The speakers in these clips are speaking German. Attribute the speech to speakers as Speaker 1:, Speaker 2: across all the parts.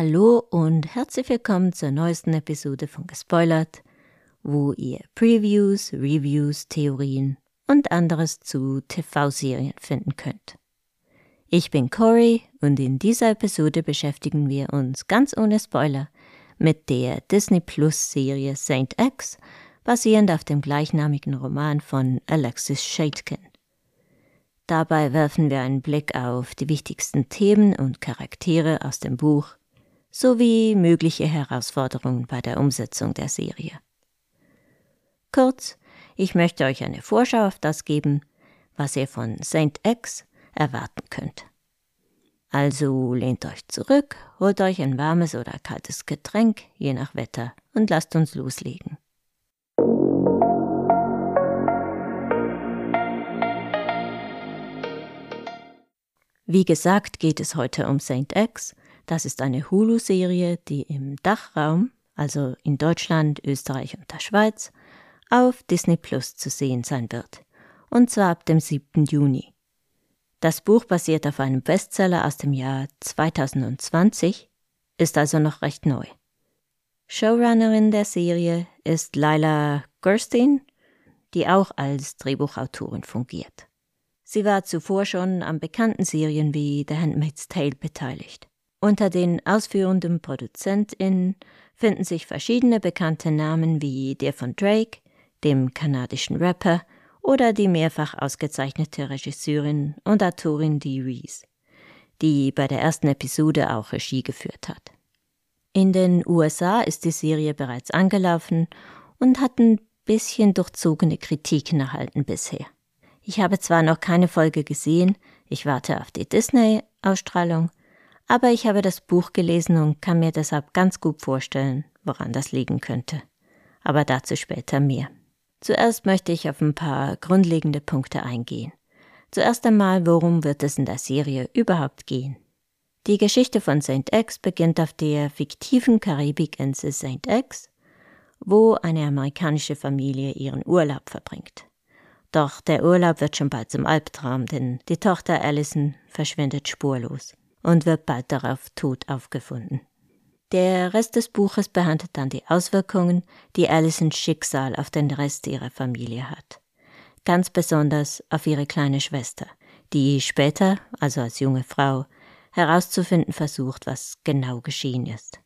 Speaker 1: Hallo und herzlich willkommen zur neuesten Episode von Gespoilert, wo ihr Previews, Reviews, Theorien und anderes zu TV-Serien finden könnt. Ich bin Cory und in dieser Episode beschäftigen wir uns ganz ohne Spoiler mit der Disney Plus Serie Saint X, basierend auf dem gleichnamigen Roman von Alexis Shaitkin. Dabei werfen wir einen Blick auf die wichtigsten Themen und Charaktere aus dem Buch sowie mögliche Herausforderungen bei der Umsetzung der Serie. Kurz, ich möchte euch eine Vorschau auf das geben, was ihr von Saint X erwarten könnt. Also lehnt euch zurück, holt euch ein warmes oder kaltes Getränk, je nach Wetter, und lasst uns loslegen. Wie gesagt, geht es heute um Saint X. Das ist eine Hulu-Serie, die im Dachraum, also in Deutschland, Österreich und der Schweiz, auf Disney Plus zu sehen sein wird. Und zwar ab dem 7. Juni. Das Buch basiert auf einem Bestseller aus dem Jahr 2020, ist also noch recht neu. Showrunnerin der Serie ist Lila Gerstein, die auch als Drehbuchautorin fungiert. Sie war zuvor schon an bekannten Serien wie The Handmaid's Tale beteiligt. Unter den ausführenden ProduzentInnen finden sich verschiedene bekannte Namen wie der von Drake, dem kanadischen Rapper, oder die mehrfach ausgezeichnete Regisseurin und Autorin Dee Reese, die bei der ersten Episode auch Regie geführt hat. In den USA ist die Serie bereits angelaufen und hat ein bisschen durchzogene Kritiken erhalten bisher. Ich habe zwar noch keine Folge gesehen, ich warte auf die Disney-Ausstrahlung, aber ich habe das Buch gelesen und kann mir deshalb ganz gut vorstellen, woran das liegen könnte. Aber dazu später mehr. Zuerst möchte ich auf ein paar grundlegende Punkte eingehen. Zuerst einmal, worum wird es in der Serie überhaupt gehen? Die Geschichte von St. X beginnt auf der fiktiven Karibikinsel St. X, wo eine amerikanische Familie ihren Urlaub verbringt. Doch der Urlaub wird schon bald zum Albtraum, denn die Tochter Allison verschwindet spurlos und wird bald darauf tot aufgefunden. Der Rest des Buches behandelt dann die Auswirkungen, die Allisons Schicksal auf den Rest ihrer Familie hat. Ganz besonders auf ihre kleine Schwester, die später, also als junge Frau, herauszufinden versucht, was genau geschehen ist.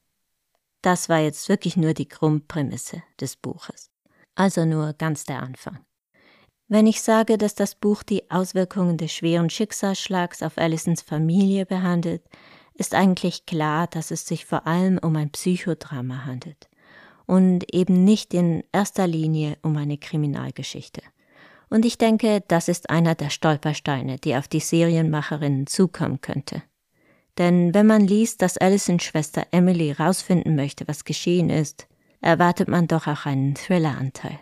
Speaker 1: Das war jetzt wirklich nur die Grundprämisse des Buches, also nur ganz der Anfang. Wenn ich sage, dass das Buch die Auswirkungen des schweren Schicksalsschlags auf Allisons Familie behandelt, ist eigentlich klar, dass es sich vor allem um ein Psychodrama handelt und eben nicht in erster Linie um eine Kriminalgeschichte. Und ich denke, das ist einer der Stolpersteine, die auf die Serienmacherinnen zukommen könnte. Denn wenn man liest, dass Allisons Schwester Emily rausfinden möchte, was geschehen ist, erwartet man doch auch einen Thriller-Anteil.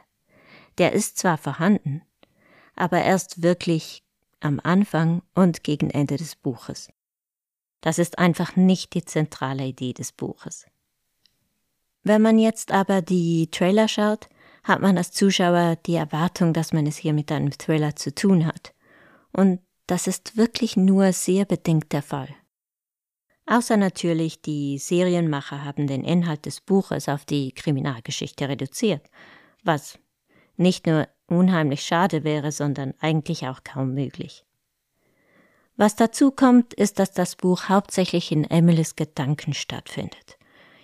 Speaker 1: Der ist zwar vorhanden, aber erst wirklich am Anfang und gegen Ende des Buches. Das ist einfach nicht die zentrale Idee des Buches. Wenn man jetzt aber die Trailer schaut, hat man als Zuschauer die Erwartung, dass man es hier mit einem Thriller zu tun hat. Und das ist wirklich nur sehr bedingt der Fall. Außer natürlich, die Serienmacher haben den Inhalt des Buches auf die Kriminalgeschichte reduziert, was nicht nur unheimlich schade wäre, sondern eigentlich auch kaum möglich. Was dazu kommt, ist, dass das Buch hauptsächlich in Emilys Gedanken stattfindet,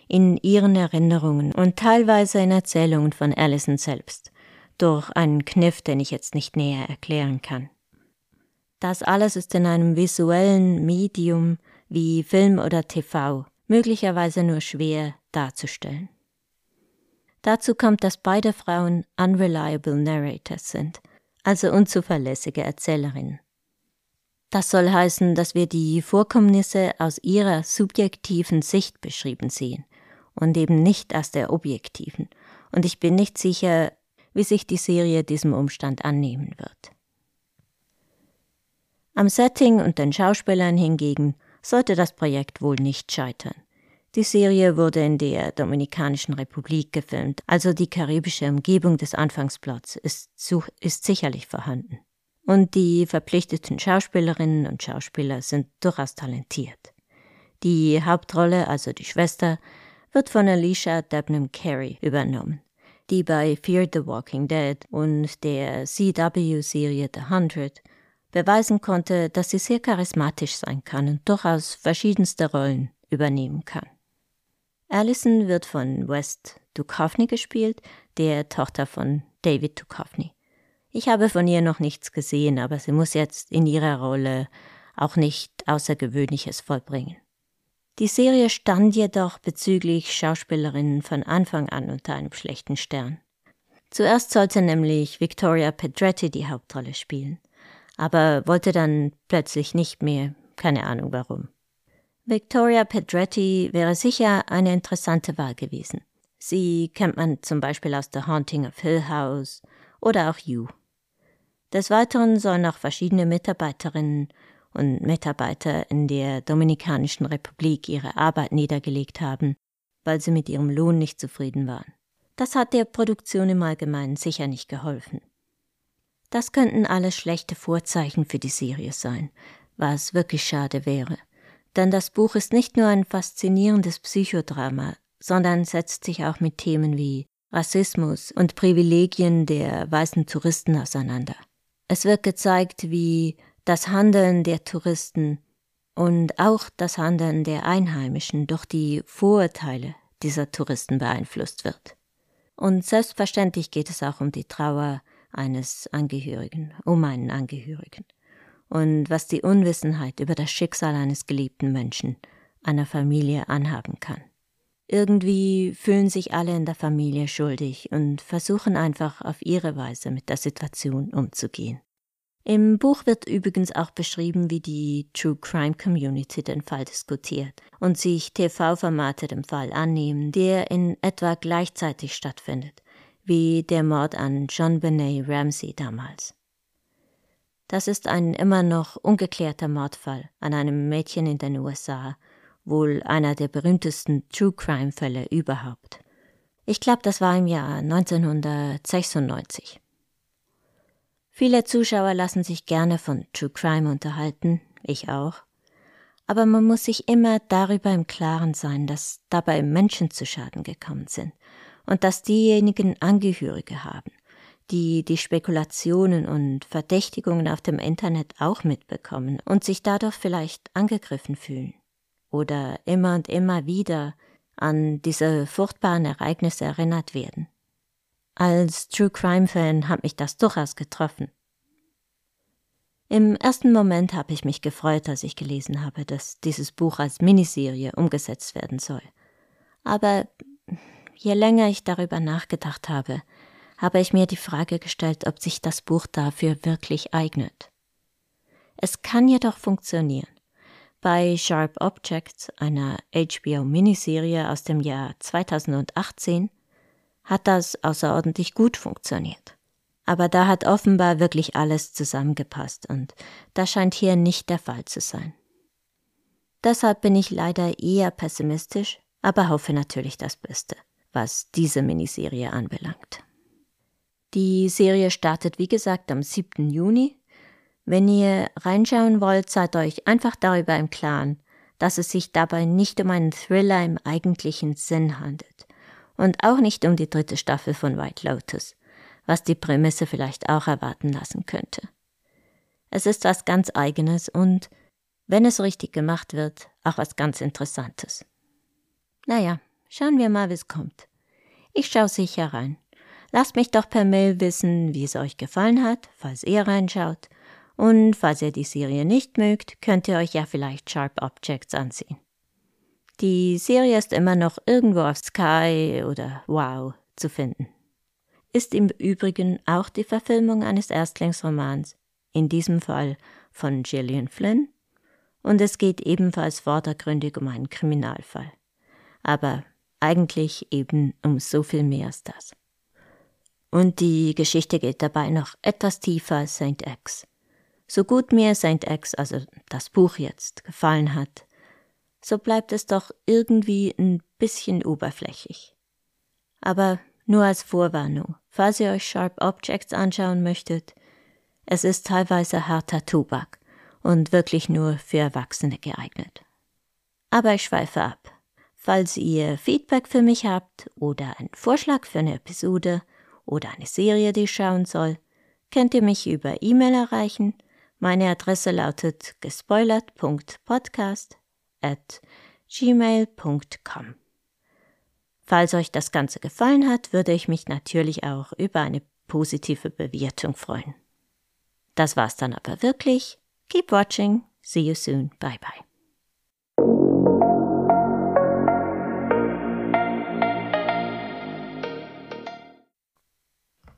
Speaker 1: in ihren Erinnerungen und teilweise in Erzählungen von Allison selbst, durch einen Kniff, den ich jetzt nicht näher erklären kann. Das alles ist in einem visuellen Medium wie Film oder TV möglicherweise nur schwer darzustellen. Dazu kommt, dass beide Frauen unreliable narrators sind, also unzuverlässige Erzählerinnen. Das soll heißen, dass wir die Vorkommnisse aus ihrer subjektiven Sicht beschrieben sehen und eben nicht aus der objektiven. Und ich bin nicht sicher, wie sich die Serie diesem Umstand annehmen wird. Am Setting und den Schauspielern hingegen sollte das Projekt wohl nicht scheitern. Die Serie wurde in der Dominikanischen Republik gefilmt, also die karibische Umgebung des Anfangsplots ist, ist sicherlich vorhanden. Und die verpflichteten Schauspielerinnen und Schauspieler sind durchaus talentiert. Die Hauptrolle, also die Schwester, wird von Alicia Debnam Carey übernommen, die bei Fear the Walking Dead und der CW-Serie The Hundred beweisen konnte, dass sie sehr charismatisch sein kann und durchaus verschiedenste Rollen übernehmen kann. Allison wird von West Duchovny gespielt, der Tochter von David Duchovny. Ich habe von ihr noch nichts gesehen, aber sie muss jetzt in ihrer Rolle auch nicht Außergewöhnliches vollbringen. Die Serie stand jedoch bezüglich Schauspielerinnen von Anfang an unter einem schlechten Stern. Zuerst sollte nämlich Victoria Pedretti die Hauptrolle spielen, aber wollte dann plötzlich nicht mehr, keine Ahnung warum. Victoria Pedretti wäre sicher eine interessante Wahl gewesen. Sie kennt man zum Beispiel aus The Haunting of Hill House oder auch You. Des Weiteren sollen auch verschiedene Mitarbeiterinnen und Mitarbeiter in der Dominikanischen Republik ihre Arbeit niedergelegt haben, weil sie mit ihrem Lohn nicht zufrieden waren. Das hat der Produktion im Allgemeinen sicher nicht geholfen. Das könnten alles schlechte Vorzeichen für die Serie sein, was wirklich schade wäre. Denn das Buch ist nicht nur ein faszinierendes Psychodrama, sondern setzt sich auch mit Themen wie Rassismus und Privilegien der weißen Touristen auseinander. Es wird gezeigt, wie das Handeln der Touristen und auch das Handeln der Einheimischen durch die Vorurteile dieser Touristen beeinflusst wird. Und selbstverständlich geht es auch um die Trauer eines Angehörigen, um einen Angehörigen. Und was die Unwissenheit über das Schicksal eines geliebten Menschen, einer Familie anhaben kann. Irgendwie fühlen sich alle in der Familie schuldig und versuchen einfach auf ihre Weise mit der Situation umzugehen. Im Buch wird übrigens auch beschrieben, wie die True Crime Community den Fall diskutiert und sich TV-Formate dem Fall annehmen, der in etwa gleichzeitig stattfindet, wie der Mord an John Benet Ramsey damals. Das ist ein immer noch ungeklärter Mordfall an einem Mädchen in den USA, wohl einer der berühmtesten True Crime Fälle überhaupt. Ich glaube, das war im Jahr 1996. Viele Zuschauer lassen sich gerne von True Crime unterhalten, ich auch. Aber man muss sich immer darüber im Klaren sein, dass dabei Menschen zu Schaden gekommen sind und dass diejenigen Angehörige haben, die die Spekulationen und Verdächtigungen auf dem Internet auch mitbekommen und sich dadurch vielleicht angegriffen fühlen oder immer und immer wieder an diese furchtbaren Ereignisse erinnert werden. Als True Crime Fan hat mich das durchaus getroffen. Im ersten Moment habe ich mich gefreut, als ich gelesen habe, dass dieses Buch als Miniserie umgesetzt werden soll. Aber je länger ich darüber nachgedacht habe, habe ich mir die Frage gestellt, ob sich das Buch dafür wirklich eignet. Es kann jedoch funktionieren. Bei Sharp Objects, einer HBO-Miniserie aus dem Jahr 2018, hat das außerordentlich gut funktioniert. Aber da hat offenbar wirklich alles zusammengepasst und das scheint hier nicht der Fall zu sein. Deshalb bin ich leider eher pessimistisch, aber hoffe natürlich das Beste, was diese Miniserie anbelangt. Die Serie startet wie gesagt am 7. Juni. Wenn ihr reinschauen wollt, seid euch einfach darüber im Klaren, dass es sich dabei nicht um einen Thriller im eigentlichen Sinn handelt und auch nicht um die dritte Staffel von White Lotus, was die Prämisse vielleicht auch erwarten lassen könnte. Es ist was ganz eigenes und, wenn es richtig gemacht wird, auch was ganz Interessantes. Naja, schauen wir mal, wie es kommt. Ich schaue sicher rein. Lasst mich doch per Mail wissen, wie es euch gefallen hat, falls ihr reinschaut. Und falls ihr die Serie nicht mögt, könnt ihr euch ja vielleicht Sharp Objects ansehen. Die Serie ist immer noch irgendwo auf Sky oder Wow zu finden. Ist im Übrigen auch die Verfilmung eines Erstlingsromans, in diesem Fall von Gillian Flynn, und es geht ebenfalls vordergründig um einen Kriminalfall. Aber eigentlich eben um so viel mehr als das. Und die Geschichte geht dabei noch etwas tiefer als St. X. So gut mir St. X, also das Buch jetzt, gefallen hat, so bleibt es doch irgendwie ein bisschen oberflächlich. Aber nur als Vorwarnung, falls ihr euch Sharp Objects anschauen möchtet, es ist teilweise harter Tobak und wirklich nur für Erwachsene geeignet. Aber ich schweife ab. Falls ihr Feedback für mich habt oder einen Vorschlag für eine Episode oder eine Serie, die ich schauen soll, könnt ihr mich über E-Mail erreichen. Meine Adresse lautet gespoilert.podcast at gmail.com. Falls euch das Ganze gefallen hat, würde ich mich natürlich auch über eine positive Bewertung freuen. Das war's dann aber wirklich. Keep watching. See you soon. Bye bye.